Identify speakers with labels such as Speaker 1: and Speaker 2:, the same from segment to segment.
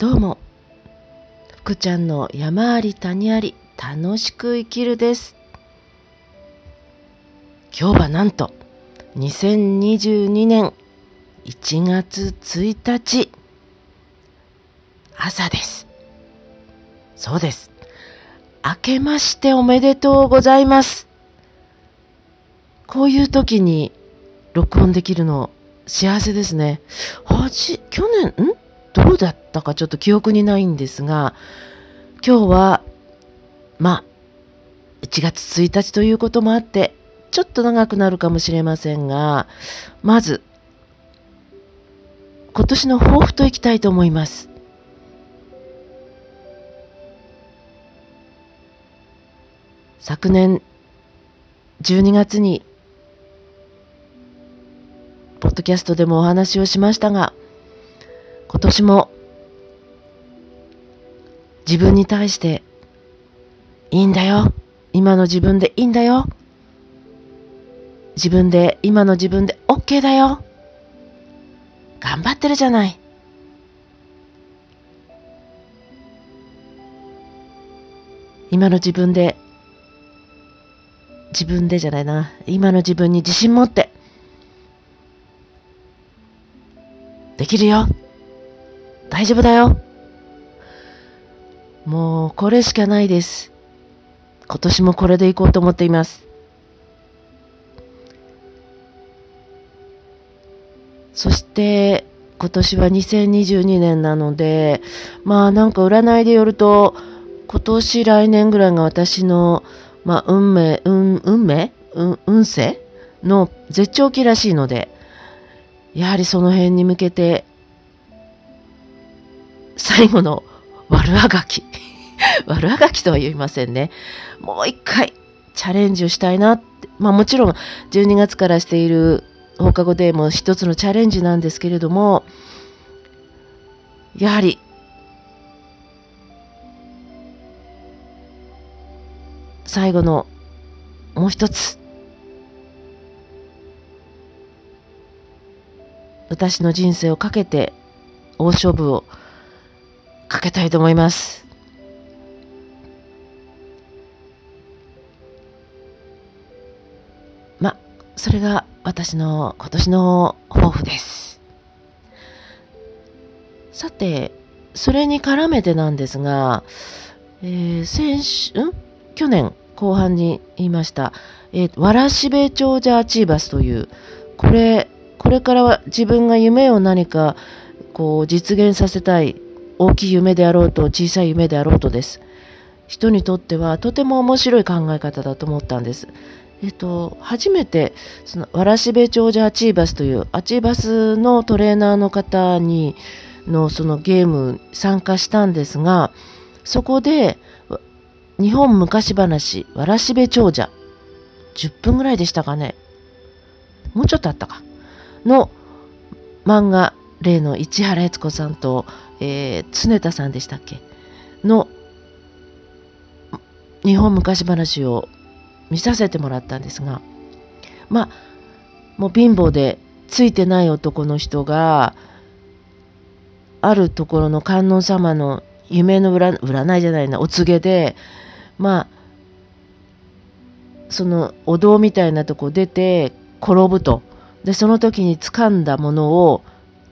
Speaker 1: どうも。福ちゃんの山あり谷あり楽しく生きるです。今日はなんと2022年1月1日朝です。そうです。明けましておめでとうございます。こういう時に録音できるの幸せですね。はじ、去年、んどうだったかちょっと記憶にないんですが、今日は、まあ、1月1日ということもあって、ちょっと長くなるかもしれませんが、まず、今年の抱負といきたいと思います。昨年12月にポッドキャストでもお話をしましたが、今年も自分に対していいんだよ。今の自分でいいんだよ。自分で、今の自分で OK だよ。頑張ってるじゃない。今の自分で、自分でじゃないな。今の自分に自信持って、できるよ。大丈夫だよ。もう、これしかないです。今年もこれでいこうと思っています。そして、今年は2022年なので、まあなんか占いでよると、今年来年ぐらいが私の、まあ運命、運、運命？運、運勢？の絶頂期らしいので、やはりその辺に向けて、最後の悪あがき。悪あがきとは言いませんね。もう一回チャレンジをしたいなって。まあもちろん12月からしている放課後でも一つのチャレンジなんですけれども、やはり最後のもう一つ私の人生をかけて大勝負をかけたいと思います。ま、それが私の今年の抱負です。さて、それに絡めてなんですが、えー、先週、ん？去年後半に言いました、えー、わらしべ長者アチーバスという、これ、これからは自分が夢を何かこう実現させたい大きい夢であろうと小さい夢であろうとです。人にとってはとても面白い考え方だと思ったんです。えっと、初めて、その、わらしべ長者アチーバスという、アチーバスのトレーナーの方に、のそのゲーム参加したんですが、そこで、日本昔話、わらしべ長者、10分ぐらいでしたかね。もうちょっとあったか。の漫画、例の市原悦子さんと、えー、常田さんでしたっけ？の日本昔話を見させてもらったんですが、まあ、もう貧乏でついてない男の人が、あるところの観音様の夢の占占いじゃないな、お告げで、まあ、そのお堂みたいなとこ出て転ぶと。で、その時に掴んだものを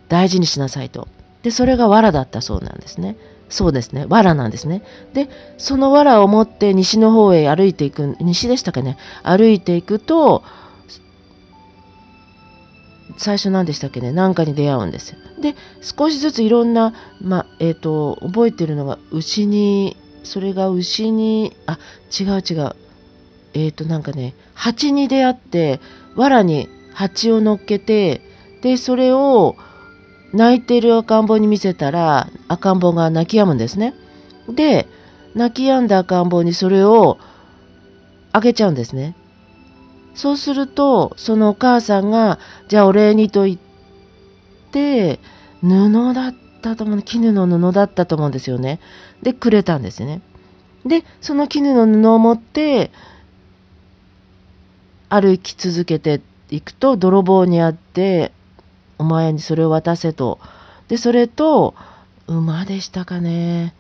Speaker 1: 大事にしなさいと。で、それが藁だったそうなんですね。そうですね。藁なんですね。で、その藁を持って西の方へ歩いていく、西でしたかね。歩いていくと、最初何でしたっけね。何かに出会うんですよ。で、少しずついろんな、まあ、えっ、ー、と、覚えてるのが、牛に、それが牛に、あ、違う違う。えっ、ー、と、なんかね、蜂に出会って、藁に蜂を乗っけてでそれを泣いてる赤ん坊に見せたら赤ん坊が泣き止むんですね。で泣き止んだ赤ん坊にそれをあげちゃうんですね。そうするとそのお母さんがじゃあお礼にと言って布だったと思う絹の布だったと思うんですよね。でくれたんですね。でその絹の布を持って歩き続けて行くと泥棒に会って、お前にそれを渡せと。で、それと、馬でしたかね。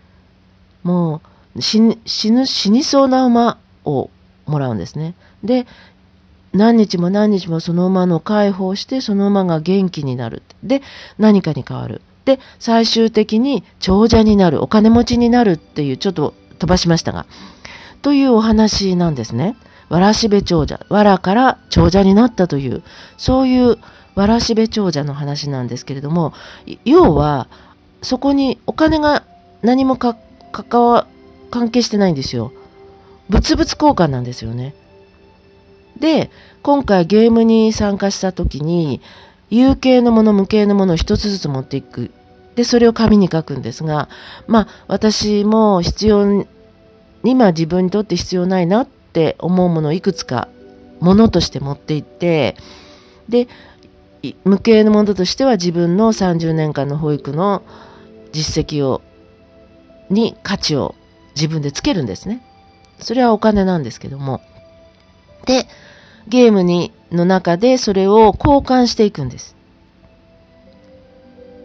Speaker 1: もう死ぬ、死、にそうな馬をもらうんですね。で、何日も何日もその馬の解放してその馬が元気になる。で、何かに変わる。で、最終的に長者になる、お金持ちになるっていう、ちょっと飛ばしましたが、というお話なんですね。わらしべ長者、わらから長者になったという、そういうわらしべ長者の話なんですけれども、要は、そこにお金が何もか、関わ、関係してないんですよ。物々交換なんですよね。で、今回ゲームに参加した時に、有形のもの、無形のものを一つずつ持っていく。で、それを紙に書くんですが、まあ、私も必要に、今自分にとって必要ないなって思うものをいくつか、ものとして持っていって、で、無形のものとしては自分の30年間の保育の実績を、に価値を自分でつけるんですね。それはお金なんですけども。で、ゲームに、の中でそれを交換していくんです。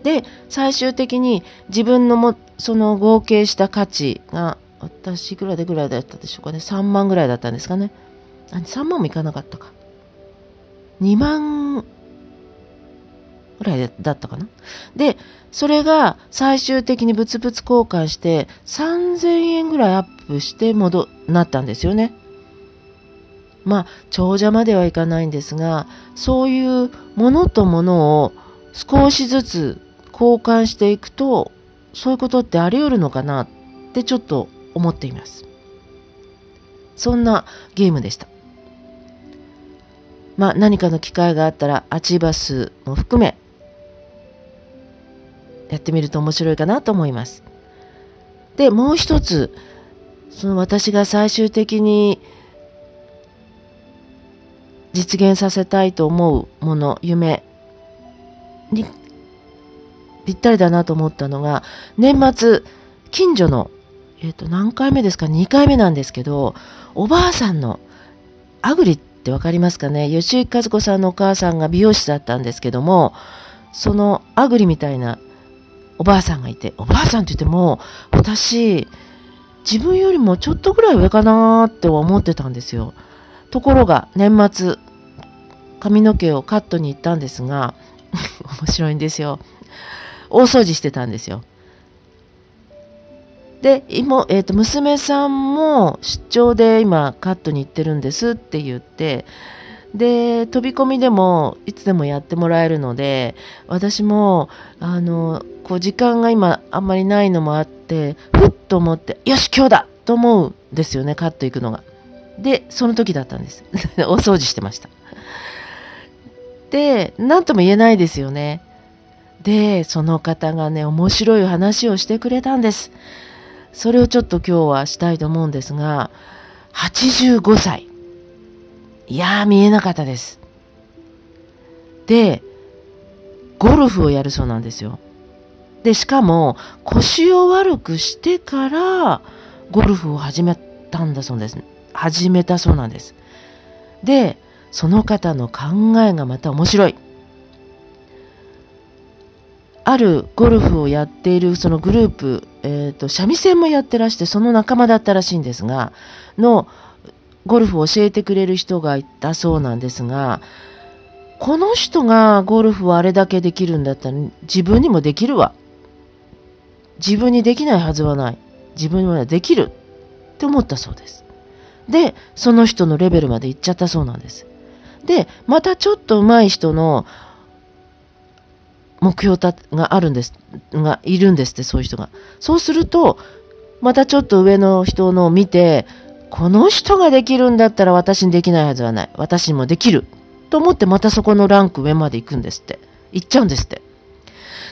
Speaker 1: で、最終的に自分のも、その合計した価値が、私いくらでぐらいだったでしょうかね。3万ぐらいだったんですかね。あ、3万もいかなかったか。2万らいだったかな。で、それが最終的に物々交換して3000円ぐらいアップして戻、なったんですよね。まあ、長者まではいかないんですが、そういうものとものを少しずつ交換していくと、そういうことってあり得るのかなってちょっと思っています。そんなゲームでした。まあ、何かの機会があったら、アチバスも含め、やってみると面白いかなと思います。で、もう一つ、その私が最終的に実現させたいと思うもの、夢にぴったりだなと思ったのが、年末、近所の、え、ー、と、何回目ですか ?2 回目なんですけど、おばあさんの、アグリってわかりますかね？吉井和子さんのお母さんが美容師だったんですけども、そのアグリみたいなおばあさんがいて、おばあさんって言っても、私、自分よりもちょっとぐらい上かなって思ってたんですよ。ところが、年末、髪の毛をカットに行ったんですが、面白いんですよ。大掃除してたんですよ。で、妹、え、ー、と、娘さんも出張で今カットに行ってるんですって言って、で、飛び込みでもいつでもやってもらえるので、私も、あの、こう時間が今あんまりないのもあって、ふっと思って、よし、今日だと思うんですよね、カット行くのが。で、その時だったんです。大掃除してました。で、何とも言えないですよね。で、その方がね、面白い話をしてくれたんです。それをちょっと今日はしたいと思うんですが、85歳。いやー、見えなかったです。で、ゴルフをやるそうなんですよ。で、しかも、腰を悪くしてから、ゴルフを始めたんだそうです。始めたそうなんです。で、その方の考えがまた面白い。あるゴルフをやっているそのグループ、えっ、ー、と、三味線もやってらして、その仲間だったらしいんですが、の、ゴルフを教えてくれる人がいたそうなんですが、この人がゴルフをあれだけできるんだったら自分にもできるわ。自分にできないはずはない。自分にはできるって思ったそうです。で、その人のレベルまで行っちゃったそうなんです。で、またちょっと上手い人の目標があるんです、がいるんですって、そういう人が。そうすると、またちょっと上の人のを見て、この人ができるんだったら私にできないはずはない。私にもできる。と思ってまたそこのランク上まで行くんですって。行っちゃうんですって。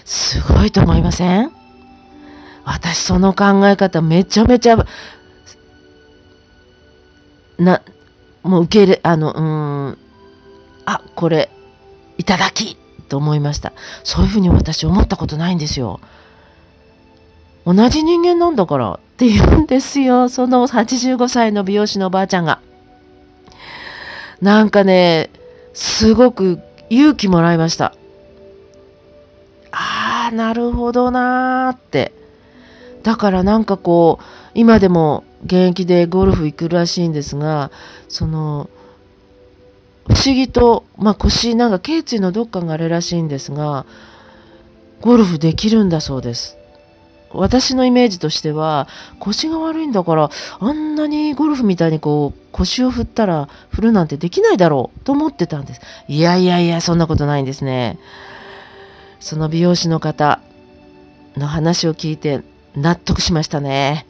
Speaker 1: すごいと思いません？私その考え方めちゃめちゃ、な、もう受け入れ、あの、うん、あ、これ、いただきと思いました。そういうふうに私思ったことないんですよ。同じ人間なんだからって言うんですよ。その85歳の美容師のおばあちゃんが。なんかね、すごく勇気もらいました。ああ、なるほどなーって。だからなんかこう、今でも現役でゴルフ行くらしいんですが、その、不思議と、まあ腰、なんか頸椎のどっかがあれらしいんですが、ゴルフできるんだそうです。私のイメージとしては、腰が悪いんだから、あんなにゴルフみたいにこう、腰を振ったら、振るなんてできないだろうと思ってたんです。いやいやいや、そんなことないんですね。その美容師の方の話を聞いて納得しましたね。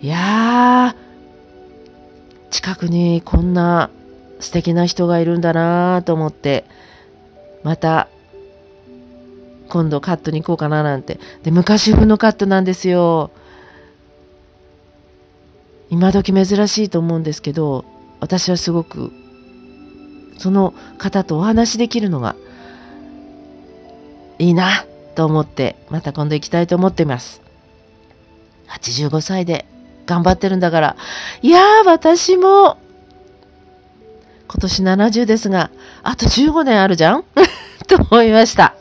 Speaker 1: いやー、近くにこんな素敵な人がいるんだなと思って、また今度カットに行こうかななんて。で、昔風のカットなんですよ。今時珍しいと思うんですけど、私はすごく、その方とお話しできるのが、いいなと思って、また今度行きたいと思っています。85歳で頑張ってるんだから、いやー、私も、今年70ですが、あと15年あるじゃん？と思いました。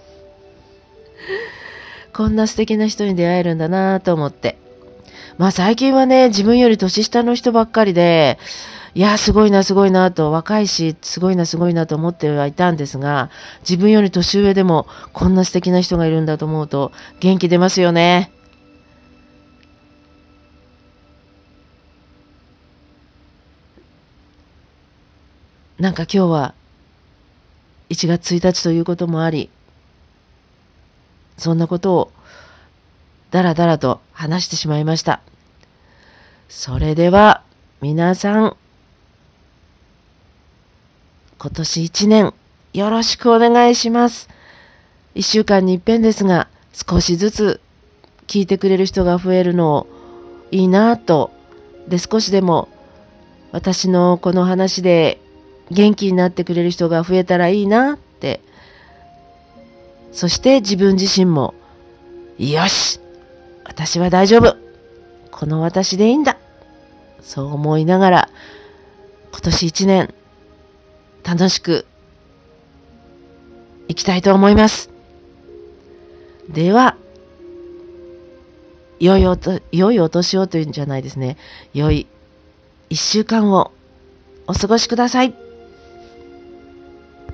Speaker 1: こんな素敵な人に出会えるんだなと思って。まあ最近はね、自分より年下の人ばっかりで、いや、すごいな、すごいなと、若いし、すごいな、すごいなと思ってはいたんですが、自分より年上でも、こんな素敵な人がいるんだと思うと、元気出ますよね。なんか今日は、1月1日ということもあり、そんなことをだらだらと話してしまいました。それでは皆さん、今年一年よろしくお願いします。一週間に一遍ですが、少しずつ聞いてくれる人が増えるのをいいなと、で少しでも私のこの話で元気になってくれる人が増えたらいいなってそして自分自身も、よし私は大丈夫この私でいいんだそう思いながら、今年一年、楽しく、いきたいと思います。では、良いおと、良いお年をというんじゃないですね。良い一週間をお過ごしください。